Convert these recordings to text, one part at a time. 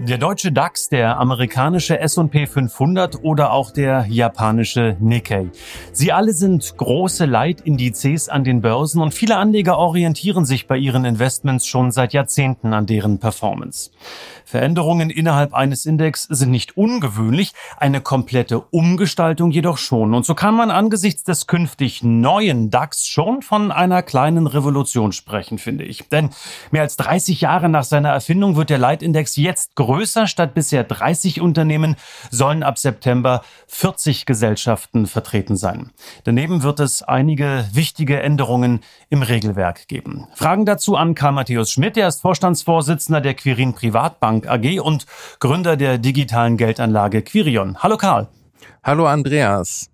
Der deutsche DAX, der amerikanische S&P 500 oder auch der japanische Nikkei. Sie alle sind große Leitindizes an den Börsen und viele Anleger orientieren sich bei ihren Investments schon seit Jahrzehnten an deren Performance. Veränderungen innerhalb eines Index sind nicht ungewöhnlich, eine komplette Umgestaltung jedoch schon. Und so kann man angesichts des künftig neuen DAX schon von einer kleinen Revolution sprechen, finde ich. Denn mehr als 30 Jahre nach seiner Erfindung wird der Leitindex jetzt größer. Statt bisher 30 Unternehmen sollen ab September 40 Gesellschaften vertreten sein. Daneben wird es einige wichtige Änderungen im Regelwerk geben. Fragen dazu an Karl Matthäus Schmidt. Er ist Vorstandsvorsitzender der Quirin Privatbank. Bank AG und Gründer der digitalen Geldanlage Quirion. Hallo Karl. Hallo Andreas.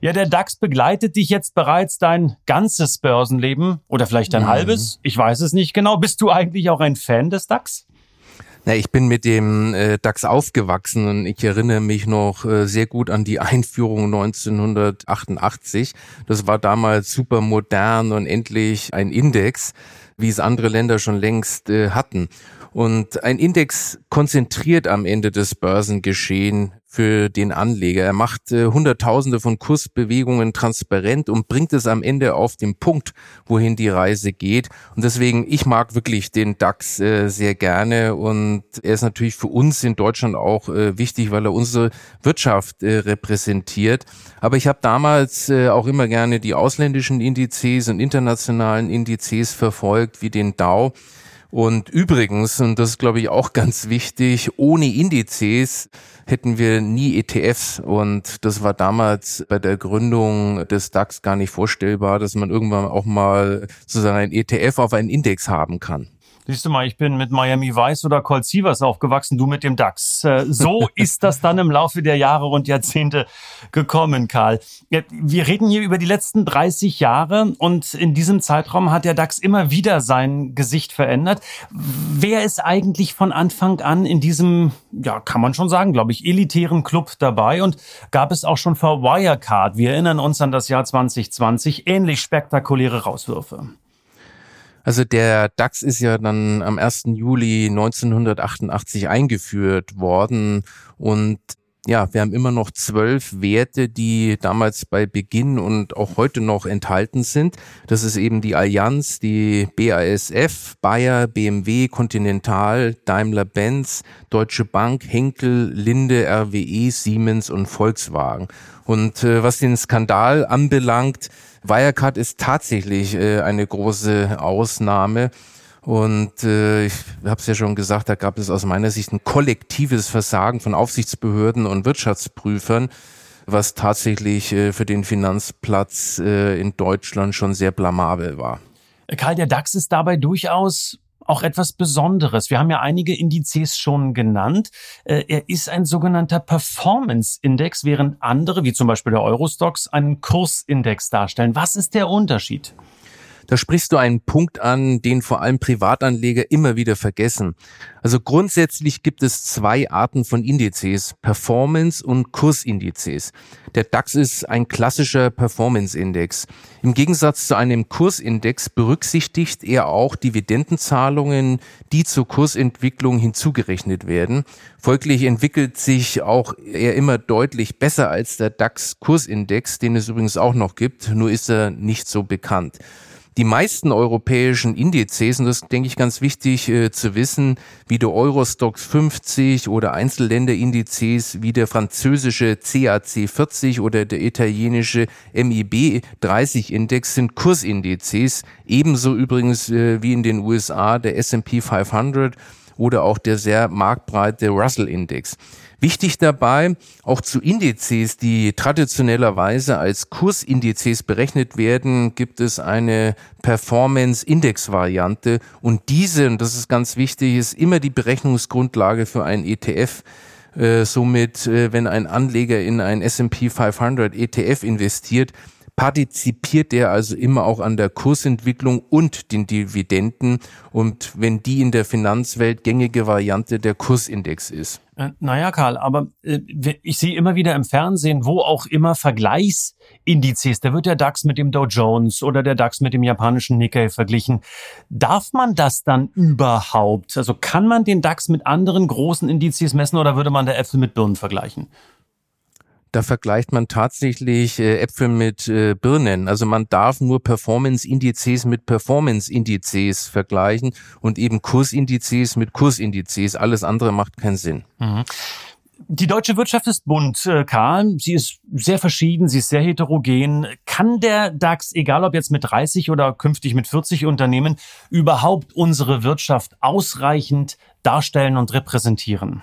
Ja, der DAX begleitet dich jetzt bereits dein ganzes Börsenleben oder vielleicht dein mhm. halbes. Ich weiß es nicht genau. Bist du eigentlich auch ein Fan des DAX? Na, ich bin mit dem äh, DAX aufgewachsen und ich erinnere mich noch äh, sehr gut an die Einführung 1988. Das war damals super modern und endlich ein Index, wie es andere Länder schon längst äh, hatten. Und ein Index konzentriert am Ende des Börsengeschehen für den Anleger. Er macht äh, Hunderttausende von Kursbewegungen transparent und bringt es am Ende auf den Punkt, wohin die Reise geht. Und deswegen, ich mag wirklich den DAX äh, sehr gerne und er ist natürlich für uns in Deutschland auch äh, wichtig, weil er unsere Wirtschaft äh, repräsentiert. Aber ich habe damals äh, auch immer gerne die ausländischen Indizes und internationalen Indizes verfolgt, wie den Dow. Und übrigens, und das ist glaube ich auch ganz wichtig, ohne Indizes hätten wir nie ETFs. Und das war damals bei der Gründung des DAX gar nicht vorstellbar, dass man irgendwann auch mal sozusagen ein ETF auf einen Index haben kann. Siehst du mal, ich bin mit Miami Vice oder Colt Sievers aufgewachsen, du mit dem DAX. Äh, so ist das dann im Laufe der Jahre und Jahrzehnte gekommen, Karl. Wir reden hier über die letzten 30 Jahre und in diesem Zeitraum hat der DAX immer wieder sein Gesicht verändert. Wer ist eigentlich von Anfang an in diesem, ja, kann man schon sagen, glaube ich, elitären Club dabei und gab es auch schon vor Wirecard, wir erinnern uns an das Jahr 2020, ähnlich spektakuläre Rauswürfe? Also der DAX ist ja dann am 1. Juli 1988 eingeführt worden und ja, wir haben immer noch zwölf Werte, die damals bei Beginn und auch heute noch enthalten sind. Das ist eben die Allianz, die BASF, Bayer, BMW, Continental, Daimler-Benz, Deutsche Bank, Henkel, Linde, RWE, Siemens und Volkswagen. Und äh, was den Skandal anbelangt, Wirecard ist tatsächlich äh, eine große Ausnahme. Und äh, ich habe es ja schon gesagt, da gab es aus meiner Sicht ein kollektives Versagen von Aufsichtsbehörden und Wirtschaftsprüfern, was tatsächlich äh, für den Finanzplatz äh, in Deutschland schon sehr blamabel war. Karl, der DAX ist dabei durchaus auch etwas Besonderes. Wir haben ja einige Indizes schon genannt. Äh, er ist ein sogenannter Performance-Index, während andere, wie zum Beispiel der Eurostox, einen Kursindex darstellen. Was ist der Unterschied? Da sprichst du einen Punkt an, den vor allem Privatanleger immer wieder vergessen. Also grundsätzlich gibt es zwei Arten von Indizes, Performance und Kursindizes. Der DAX ist ein klassischer Performance-Index. Im Gegensatz zu einem Kursindex berücksichtigt er auch Dividendenzahlungen, die zur Kursentwicklung hinzugerechnet werden. Folglich entwickelt sich auch er immer deutlich besser als der DAX-Kursindex, den es übrigens auch noch gibt, nur ist er nicht so bekannt. Die meisten europäischen Indizes, und das denke ich ganz wichtig äh, zu wissen, wie der Eurostox 50 oder Einzelländerindizes wie der französische CAC 40 oder der italienische MIB 30 Index sind Kursindizes, ebenso übrigens äh, wie in den USA der S&P 500 oder auch der sehr marktbreite Russell Index. Wichtig dabei, auch zu Indizes, die traditionellerweise als Kursindizes berechnet werden, gibt es eine Performance-Index-Variante und diese, und das ist ganz wichtig, ist immer die Berechnungsgrundlage für einen ETF. Äh, somit, äh, wenn ein Anleger in ein S&P 500 ETF investiert, partizipiert er also immer auch an der Kursentwicklung und den Dividenden und wenn die in der Finanzwelt gängige Variante der Kursindex ist. Äh, naja, Karl, aber äh, ich sehe immer wieder im Fernsehen, wo auch immer Vergleichsindizes, da wird der DAX mit dem Dow Jones oder der DAX mit dem japanischen Nikkei verglichen. Darf man das dann überhaupt? Also kann man den DAX mit anderen großen Indizes messen oder würde man der Äpfel mit Birnen vergleichen? Da vergleicht man tatsächlich äh, Äpfel mit äh, Birnen. Also man darf nur Performance-Indizes mit Performance-Indizes vergleichen und eben Kursindizes mit Kursindizes. Alles andere macht keinen Sinn. Mhm. Die deutsche Wirtschaft ist bunt, äh, Karl. Sie ist sehr verschieden, sie ist sehr heterogen. Kann der DAX, egal ob jetzt mit 30 oder künftig mit 40 Unternehmen, überhaupt unsere Wirtschaft ausreichend darstellen und repräsentieren?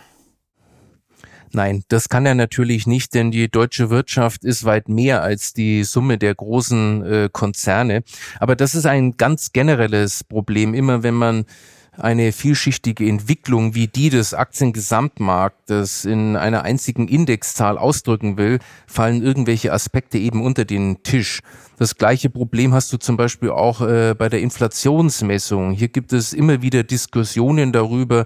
Nein, das kann er natürlich nicht, denn die deutsche Wirtschaft ist weit mehr als die Summe der großen äh, Konzerne. Aber das ist ein ganz generelles Problem. Immer wenn man eine vielschichtige Entwicklung wie die des Aktiengesamtmarktes in einer einzigen Indexzahl ausdrücken will, fallen irgendwelche Aspekte eben unter den Tisch. Das gleiche Problem hast du zum Beispiel auch äh, bei der Inflationsmessung. Hier gibt es immer wieder Diskussionen darüber,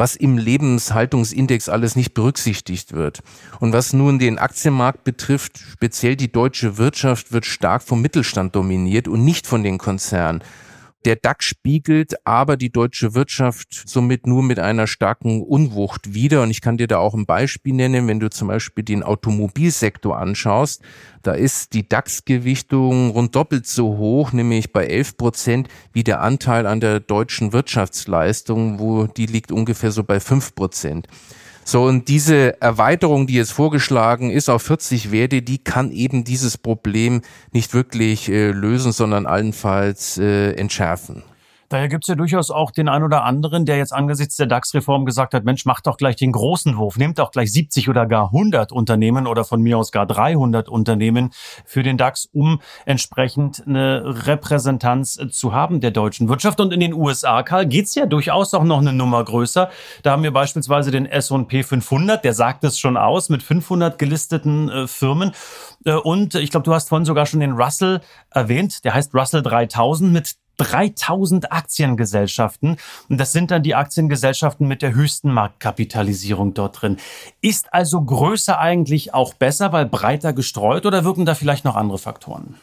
was im Lebenshaltungsindex alles nicht berücksichtigt wird. Und was nun den Aktienmarkt betrifft, speziell die deutsche Wirtschaft wird stark vom Mittelstand dominiert und nicht von den Konzernen. Der DAX spiegelt aber die deutsche Wirtschaft somit nur mit einer starken Unwucht wider. Und ich kann dir da auch ein Beispiel nennen, wenn du zum Beispiel den Automobilsektor anschaust. Da ist die DAX-Gewichtung rund doppelt so hoch, nämlich bei 11 Prozent, wie der Anteil an der deutschen Wirtschaftsleistung, wo die liegt ungefähr so bei 5 Prozent. So, und diese Erweiterung, die jetzt vorgeschlagen ist auf 40 Werte, die kann eben dieses Problem nicht wirklich äh, lösen, sondern allenfalls äh, entschärfen. Daher gibt es ja durchaus auch den einen oder anderen, der jetzt angesichts der DAX-Reform gesagt hat, Mensch, macht doch gleich den großen Wurf, nehmt doch gleich 70 oder gar 100 Unternehmen oder von mir aus gar 300 Unternehmen für den DAX, um entsprechend eine Repräsentanz zu haben der deutschen Wirtschaft. Und in den USA, Karl, geht's ja durchaus auch noch eine Nummer größer. Da haben wir beispielsweise den S&P 500, der sagt es schon aus, mit 500 gelisteten äh, Firmen. Äh, und ich glaube, du hast vorhin sogar schon den Russell erwähnt, der heißt Russell 3000 mit 3000 Aktiengesellschaften. Und das sind dann die Aktiengesellschaften mit der höchsten Marktkapitalisierung dort drin. Ist also Größe eigentlich auch besser, weil breiter gestreut oder wirken da vielleicht noch andere Faktoren?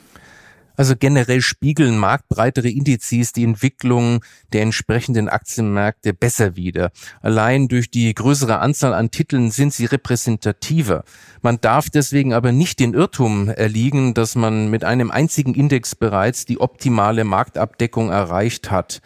Also generell spiegeln marktbreitere Indizes die Entwicklung der entsprechenden Aktienmärkte besser wider. Allein durch die größere Anzahl an Titeln sind sie repräsentativer. Man darf deswegen aber nicht den Irrtum erliegen, dass man mit einem einzigen Index bereits die optimale Marktabdeckung erreicht hat.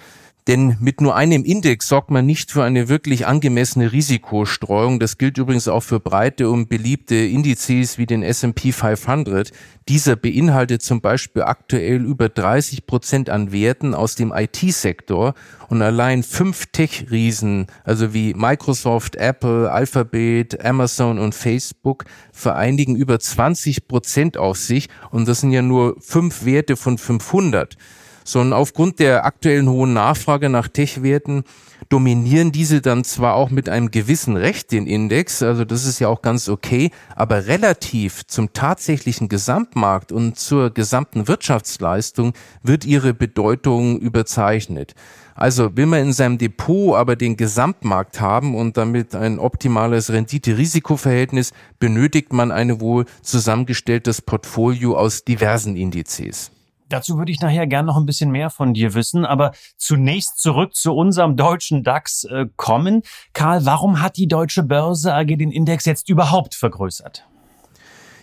Denn mit nur einem Index sorgt man nicht für eine wirklich angemessene Risikostreuung. Das gilt übrigens auch für breite und beliebte Indizes wie den S&P 500. Dieser beinhaltet zum Beispiel aktuell über 30 Prozent an Werten aus dem IT-Sektor und allein fünf Tech-Riesen, also wie Microsoft, Apple, Alphabet, Amazon und Facebook, vereinigen über 20 Prozent auf sich und das sind ja nur fünf Werte von 500 sondern aufgrund der aktuellen hohen Nachfrage nach Tech-Werten dominieren diese dann zwar auch mit einem gewissen Recht den Index, also das ist ja auch ganz okay, aber relativ zum tatsächlichen Gesamtmarkt und zur gesamten Wirtschaftsleistung wird ihre Bedeutung überzeichnet. Also will man in seinem Depot aber den Gesamtmarkt haben und damit ein optimales Rendite-Risiko-Verhältnis, benötigt man ein wohl zusammengestelltes Portfolio aus diversen Indizes. Dazu würde ich nachher gern noch ein bisschen mehr von dir wissen, aber zunächst zurück zu unserem deutschen DAX äh, kommen. Karl, warum hat die deutsche Börse AG den Index jetzt überhaupt vergrößert?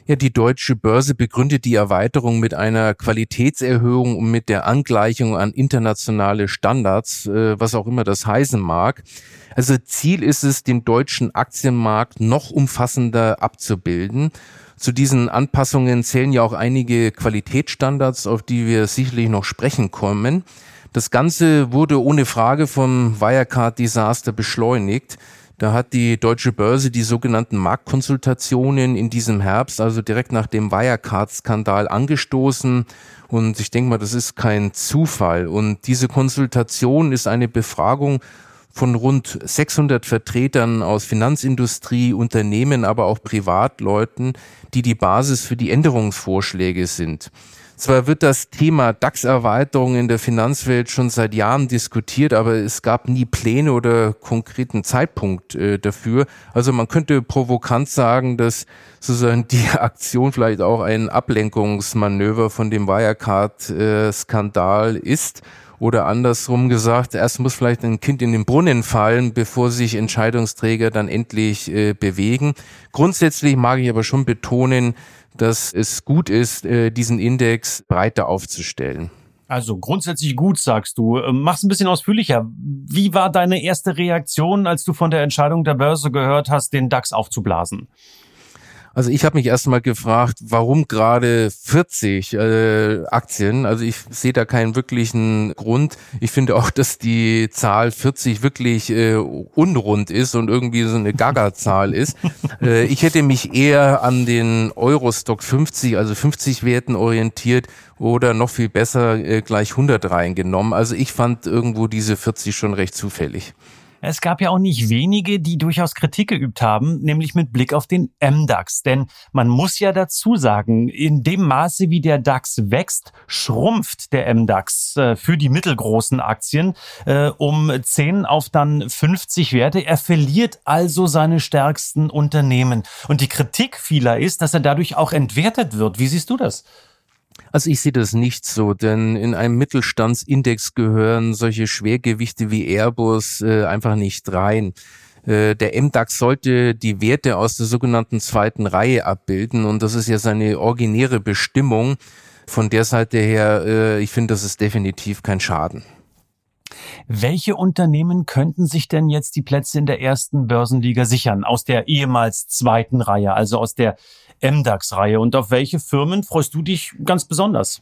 Ja, die deutsche Börse begründet die Erweiterung mit einer Qualitätserhöhung und mit der Angleichung an internationale Standards, äh, was auch immer das heißen mag. Also Ziel ist es, den deutschen Aktienmarkt noch umfassender abzubilden. Zu diesen Anpassungen zählen ja auch einige Qualitätsstandards, auf die wir sicherlich noch sprechen kommen. Das Ganze wurde ohne Frage vom Wirecard-Desaster beschleunigt. Da hat die Deutsche Börse die sogenannten Marktkonsultationen in diesem Herbst, also direkt nach dem Wirecard-Skandal angestoßen. Und ich denke mal, das ist kein Zufall. Und diese Konsultation ist eine Befragung von rund 600 Vertretern aus Finanzindustrie, Unternehmen, aber auch Privatleuten, die die Basis für die Änderungsvorschläge sind. Zwar wird das Thema DAX-Erweiterung in der Finanzwelt schon seit Jahren diskutiert, aber es gab nie Pläne oder konkreten Zeitpunkt äh, dafür. Also man könnte provokant sagen, dass sozusagen die Aktion vielleicht auch ein Ablenkungsmanöver von dem Wirecard-Skandal äh, ist. Oder andersrum gesagt, erst muss vielleicht ein Kind in den Brunnen fallen, bevor sich Entscheidungsträger dann endlich äh, bewegen. Grundsätzlich mag ich aber schon betonen, dass es gut ist, äh, diesen Index breiter aufzustellen. Also grundsätzlich gut, sagst du. Ähm, mach's ein bisschen ausführlicher. Wie war deine erste Reaktion, als du von der Entscheidung der Börse gehört hast, den DAX aufzublasen? Also ich habe mich erstmal gefragt, warum gerade 40 äh, Aktien? Also ich sehe da keinen wirklichen Grund. Ich finde auch, dass die Zahl 40 wirklich äh, unrund ist und irgendwie so eine Gaga-Zahl ist. Äh, ich hätte mich eher an den Eurostock 50, also 50 Werten orientiert oder noch viel besser äh, gleich 100 reingenommen. Also ich fand irgendwo diese 40 schon recht zufällig. Es gab ja auch nicht wenige, die durchaus Kritik geübt haben, nämlich mit Blick auf den MDAX. Denn man muss ja dazu sagen, in dem Maße, wie der DAX wächst, schrumpft der MDAX äh, für die mittelgroßen Aktien äh, um 10 auf dann 50 Werte. Er verliert also seine stärksten Unternehmen. Und die Kritik vieler ist, dass er dadurch auch entwertet wird. Wie siehst du das? Also ich sehe das nicht so, denn in einem Mittelstandsindex gehören solche Schwergewichte wie Airbus äh, einfach nicht rein. Äh, der MDAX sollte die Werte aus der sogenannten zweiten Reihe abbilden und das ist ja seine originäre Bestimmung. Von der Seite her, äh, ich finde, das ist definitiv kein Schaden. Welche Unternehmen könnten sich denn jetzt die Plätze in der ersten Börsenliga sichern aus der ehemals zweiten Reihe, also aus der MDAX-Reihe? Und auf welche Firmen freust du dich ganz besonders?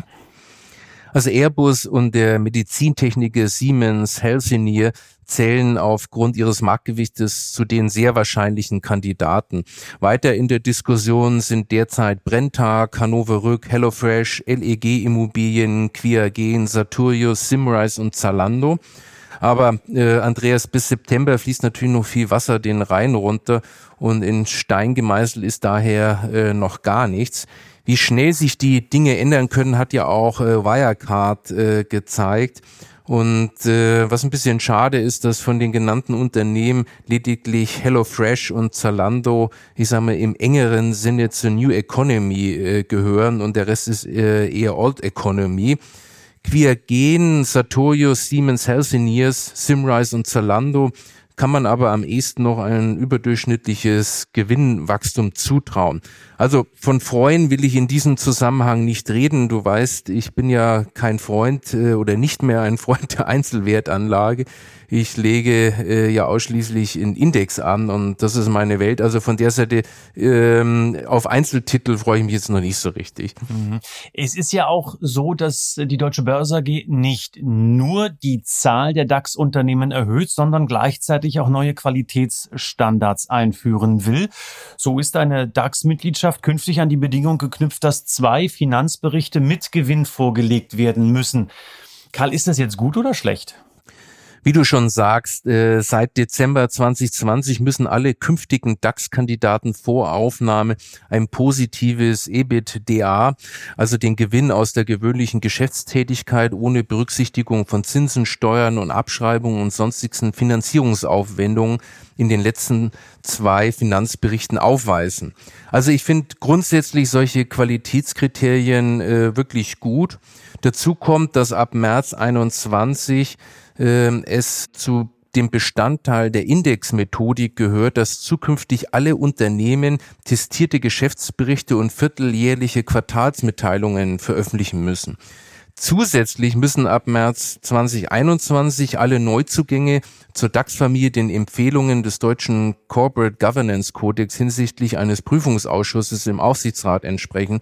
Also Airbus und der Medizintechniker Siemens Healthineer zählen aufgrund ihres Marktgewichtes zu den sehr wahrscheinlichen Kandidaten. Weiter in der Diskussion sind derzeit Brenntag, Hannover Rück, HelloFresh, LEG Immobilien, Quiagen, Saturius, Simrise und Zalando. Aber äh, Andreas, bis September fließt natürlich noch viel Wasser den Rhein runter und in Stein gemeißelt ist daher äh, noch gar nichts. Wie schnell sich die Dinge ändern können, hat ja auch äh, Wirecard äh, gezeigt. Und äh, was ein bisschen schade ist, dass von den genannten Unternehmen lediglich HelloFresh und Zalando, ich sage mal, im engeren Sinne zur New Economy äh, gehören und der Rest ist äh, eher Old Economy. Quiagen, Sartorius, Siemens Healthineers, Simrise und Zalando kann man aber am ehesten noch ein überdurchschnittliches Gewinnwachstum zutrauen. Also von Freuen will ich in diesem Zusammenhang nicht reden. Du weißt, ich bin ja kein Freund äh, oder nicht mehr ein Freund der Einzelwertanlage. Ich lege äh, ja ausschließlich in Index an und das ist meine Welt. Also von der Seite ähm, auf Einzeltitel freue ich mich jetzt noch nicht so richtig. Mhm. Es ist ja auch so, dass die Deutsche Börse AG nicht nur die Zahl der DAX-Unternehmen erhöht, sondern gleichzeitig auch neue Qualitätsstandards einführen will. So ist eine DAX-Mitgliedschaft künftig an die Bedingung geknüpft, dass zwei Finanzberichte mit Gewinn vorgelegt werden müssen. Karl, ist das jetzt gut oder schlecht? Wie du schon sagst, äh, seit Dezember 2020 müssen alle künftigen DAX-Kandidaten vor Aufnahme ein positives EBITDA, also den Gewinn aus der gewöhnlichen Geschäftstätigkeit ohne Berücksichtigung von Zinsen, Steuern und Abschreibungen und sonstigen Finanzierungsaufwendungen in den letzten zwei Finanzberichten aufweisen. Also ich finde grundsätzlich solche Qualitätskriterien äh, wirklich gut. Dazu kommt, dass ab März 21 äh, es zu dem Bestandteil der Indexmethodik gehört, dass zukünftig alle Unternehmen testierte Geschäftsberichte und vierteljährliche Quartalsmitteilungen veröffentlichen müssen. Zusätzlich müssen ab März 2021 alle Neuzugänge zur DAX-Familie den Empfehlungen des deutschen Corporate Governance Codex hinsichtlich eines Prüfungsausschusses im Aufsichtsrat entsprechen.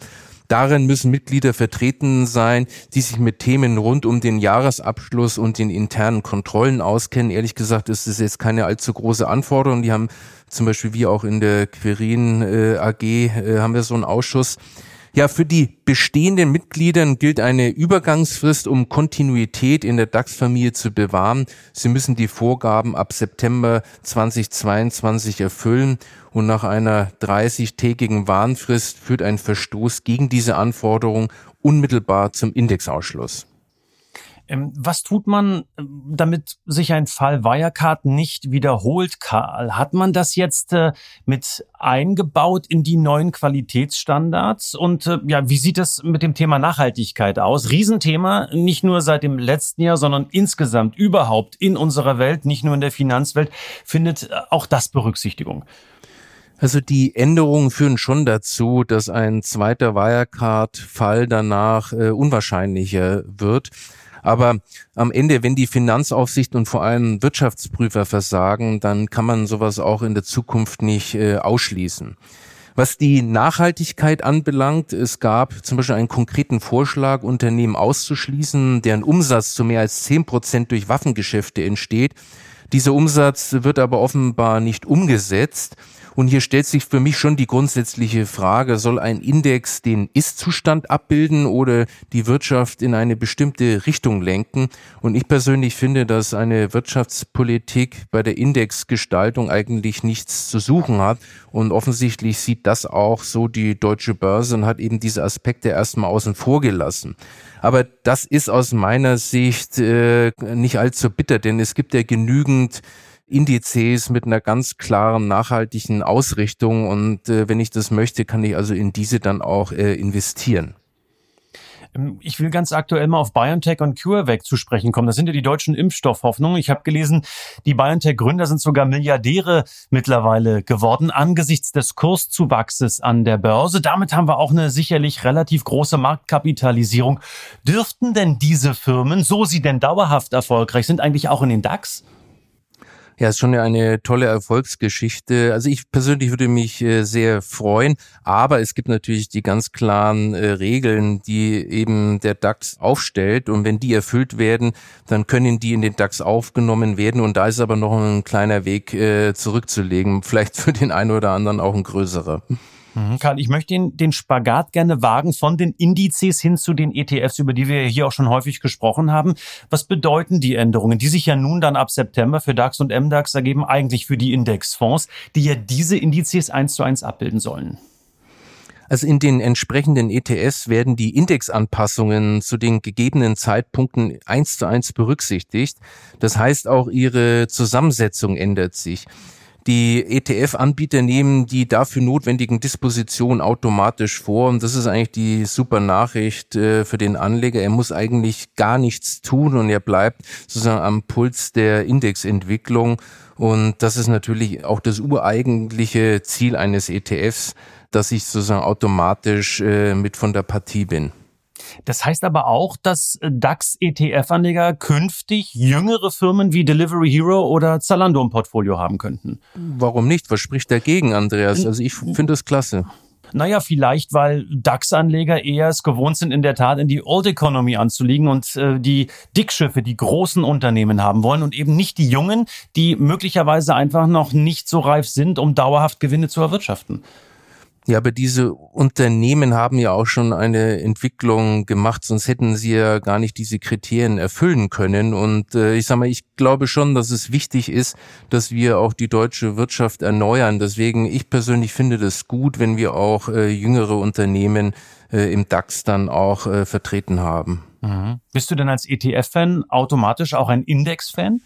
Darin müssen Mitglieder vertreten sein, die sich mit Themen rund um den Jahresabschluss und den internen Kontrollen auskennen. Ehrlich gesagt ist es jetzt keine allzu große Anforderung. Die haben zum Beispiel wir auch in der Querin äh, AG äh, haben wir so einen Ausschuss. Ja, für die bestehenden Mitgliedern gilt eine Übergangsfrist, um Kontinuität in der DAX-Familie zu bewahren. Sie müssen die Vorgaben ab September 2022 erfüllen und nach einer 30-tägigen Warnfrist führt ein Verstoß gegen diese Anforderung unmittelbar zum Indexausschluss. Ähm, was tut man, ähm, damit sich ein Fall Wirecard nicht wiederholt, Karl? Hat man das jetzt äh, mit eingebaut in die neuen Qualitätsstandards? Und äh, ja, wie sieht es mit dem Thema Nachhaltigkeit aus? Riesenthema, nicht nur seit dem letzten Jahr, sondern insgesamt überhaupt in unserer Welt, nicht nur in der Finanzwelt, findet äh, auch das Berücksichtigung. Also die Änderungen führen schon dazu, dass ein zweiter Wirecard-Fall danach äh, unwahrscheinlicher wird. Aber am Ende, wenn die Finanzaufsicht und vor allem Wirtschaftsprüfer versagen, dann kann man sowas auch in der Zukunft nicht äh, ausschließen. Was die Nachhaltigkeit anbelangt, es gab zum Beispiel einen konkreten Vorschlag, Unternehmen auszuschließen, deren Umsatz zu mehr als zehn Prozent durch Waffengeschäfte entsteht. Dieser Umsatz wird aber offenbar nicht umgesetzt. Und hier stellt sich für mich schon die grundsätzliche Frage, soll ein Index den Ist-Zustand abbilden oder die Wirtschaft in eine bestimmte Richtung lenken? Und ich persönlich finde, dass eine Wirtschaftspolitik bei der Indexgestaltung eigentlich nichts zu suchen hat. Und offensichtlich sieht das auch so die deutsche Börse und hat eben diese Aspekte erstmal außen vor gelassen. Aber das ist aus meiner Sicht äh, nicht allzu bitter, denn es gibt ja genügend Indizes mit einer ganz klaren nachhaltigen Ausrichtung und äh, wenn ich das möchte, kann ich also in diese dann auch äh, investieren. Ähm, ich will ganz aktuell mal auf BioNTech und CureVac zu sprechen kommen. Das sind ja die deutschen Impfstoffhoffnungen. Ich habe gelesen, die BioNTech-Gründer sind sogar Milliardäre mittlerweile geworden angesichts des Kurszuwachses an der Börse. Damit haben wir auch eine sicherlich relativ große Marktkapitalisierung. Dürften denn diese Firmen, so sie denn dauerhaft erfolgreich sind, eigentlich auch in den DAX? Ja, ist schon eine tolle Erfolgsgeschichte. Also ich persönlich würde mich äh, sehr freuen, aber es gibt natürlich die ganz klaren äh, Regeln, die eben der DAX aufstellt und wenn die erfüllt werden, dann können die in den DAX aufgenommen werden und da ist aber noch ein kleiner Weg äh, zurückzulegen, vielleicht für den einen oder anderen auch ein größerer. Mhm. Karl, ich möchte den, den Spagat gerne wagen von den Indizes hin zu den ETFs, über die wir hier auch schon häufig gesprochen haben. Was bedeuten die Änderungen, die sich ja nun dann ab September für DAX und MDAX ergeben, eigentlich für die Indexfonds, die ja diese Indizes eins zu eins abbilden sollen? Also in den entsprechenden ETS werden die Indexanpassungen zu den gegebenen Zeitpunkten eins zu eins berücksichtigt. Das heißt, auch ihre Zusammensetzung ändert sich. Die ETF-Anbieter nehmen die dafür notwendigen Dispositionen automatisch vor und das ist eigentlich die super Nachricht äh, für den Anleger. Er muss eigentlich gar nichts tun und er bleibt sozusagen am Puls der Indexentwicklung und das ist natürlich auch das ureigentliche Ziel eines ETFs, dass ich sozusagen automatisch äh, mit von der Partie bin. Das heißt aber auch, dass DAX-ETF-Anleger künftig jüngere Firmen wie Delivery Hero oder Zalando im Portfolio haben könnten. Warum nicht? Was spricht dagegen, Andreas? Also ich finde das klasse. Naja, vielleicht, weil DAX-Anleger eher es gewohnt sind, in der Tat in die Old Economy anzulegen und äh, die Dickschiffe, die großen Unternehmen haben wollen und eben nicht die Jungen, die möglicherweise einfach noch nicht so reif sind, um dauerhaft Gewinne zu erwirtschaften. Ja, aber diese Unternehmen haben ja auch schon eine Entwicklung gemacht, sonst hätten sie ja gar nicht diese Kriterien erfüllen können. Und äh, ich sage mal, ich glaube schon, dass es wichtig ist, dass wir auch die deutsche Wirtschaft erneuern. Deswegen, ich persönlich finde das gut, wenn wir auch äh, jüngere Unternehmen äh, im DAX dann auch äh, vertreten haben. Mhm. Bist du denn als ETF-Fan automatisch auch ein Index-Fan?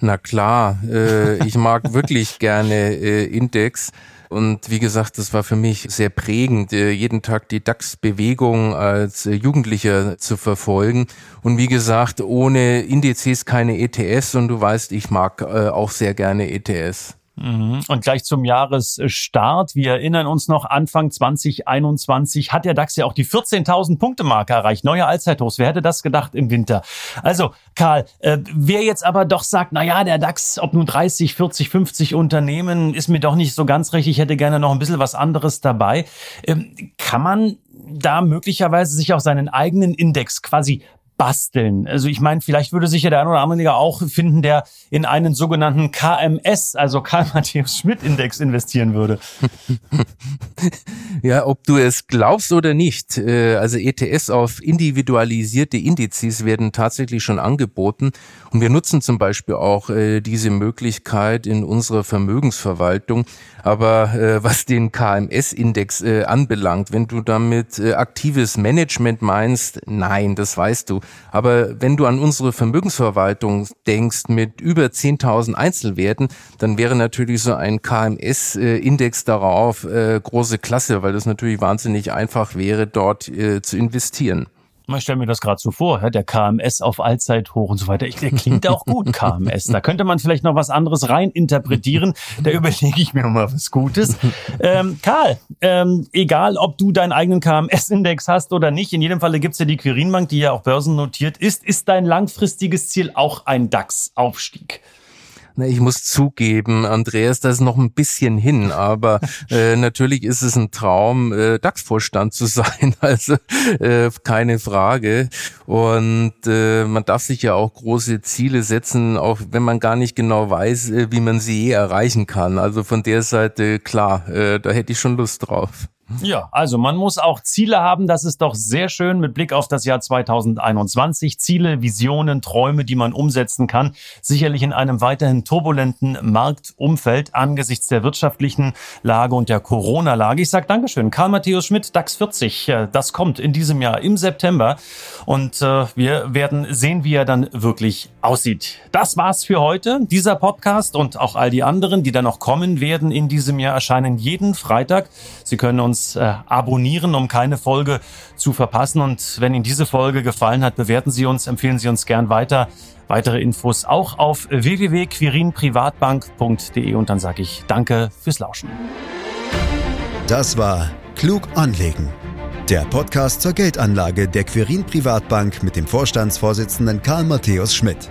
Na klar, äh, ich mag wirklich gerne äh, Index. Und wie gesagt, das war für mich sehr prägend, äh, jeden Tag die DAX-Bewegung als äh, Jugendlicher zu verfolgen. Und wie gesagt, ohne Indizes keine ETS. Und du weißt, ich mag äh, auch sehr gerne ETS. Mhm. Und gleich zum Jahresstart. Wir erinnern uns noch, Anfang 2021 hat der DAX ja auch die 14.000 Punkte Marke erreicht. Neue Allzeithochs. Wer hätte das gedacht im Winter? Also, Karl, äh, wer jetzt aber doch sagt, na ja, der DAX, ob nun 30, 40, 50 Unternehmen, ist mir doch nicht so ganz recht. Ich hätte gerne noch ein bisschen was anderes dabei. Ähm, kann man da möglicherweise sich auch seinen eigenen Index quasi basteln. Also ich meine, vielleicht würde sich ja der ein oder andere auch finden, der in einen sogenannten KMS, also Karl Matthäus Schmidt Index investieren würde. ja, ob du es glaubst oder nicht, äh, also ETS auf individualisierte Indizes werden tatsächlich schon angeboten und wir nutzen zum Beispiel auch äh, diese Möglichkeit in unserer Vermögensverwaltung. Aber äh, was den KMS-Index anbelangt, wenn du damit aktives Management meinst, nein, das weißt du. Aber wenn du an unsere Vermögensverwaltung denkst mit über 10.000 Einzelwerten, dann wäre natürlich so ein KMS-Index darauf äh, große Klasse, weil das natürlich wahnsinnig einfach wäre, dort äh, zu investieren. Ich stelle mir das gerade so vor, der KMS auf Allzeithoch und so weiter. Der klingt auch gut, KMS. Da könnte man vielleicht noch was anderes rein interpretieren. Da überlege ich mir mal was Gutes. Ähm, Karl, ähm, egal ob du deinen eigenen KMS-Index hast oder nicht, in jedem Falle gibt's ja die Quirinbank, die ja auch börsennotiert ist. Ist dein langfristiges Ziel auch ein DAX-Aufstieg? Na, ich muss zugeben, Andreas, das ist noch ein bisschen hin, aber äh, natürlich ist es ein Traum, äh, DAX-Vorstand zu sein, also äh, keine Frage. Und äh, man darf sich ja auch große Ziele setzen, auch wenn man gar nicht genau weiß, äh, wie man sie je erreichen kann. Also von der Seite, klar, äh, da hätte ich schon Lust drauf. Ja, also man muss auch Ziele haben. Das ist doch sehr schön mit Blick auf das Jahr 2021. Ziele, Visionen, Träume, die man umsetzen kann. Sicherlich in einem weiterhin turbulenten Marktumfeld angesichts der wirtschaftlichen Lage und der Corona-Lage. Ich sage Dankeschön. Karl Matthäus Schmidt, DAX 40. Das kommt in diesem Jahr im September. Und äh, wir werden sehen, wie er dann wirklich aussieht. Das war's für heute. Dieser Podcast und auch all die anderen, die dann noch kommen werden in diesem Jahr, erscheinen jeden Freitag. Sie können uns uns äh, abonnieren, um keine Folge zu verpassen. Und wenn Ihnen diese Folge gefallen hat, bewerten Sie uns, empfehlen Sie uns gern weiter. Weitere Infos auch auf www.quirinprivatbank.de und dann sage ich Danke fürs Lauschen. Das war Klug anlegen. Der Podcast zur Geldanlage der Quirin Privatbank mit dem Vorstandsvorsitzenden Karl Matthäus Schmidt.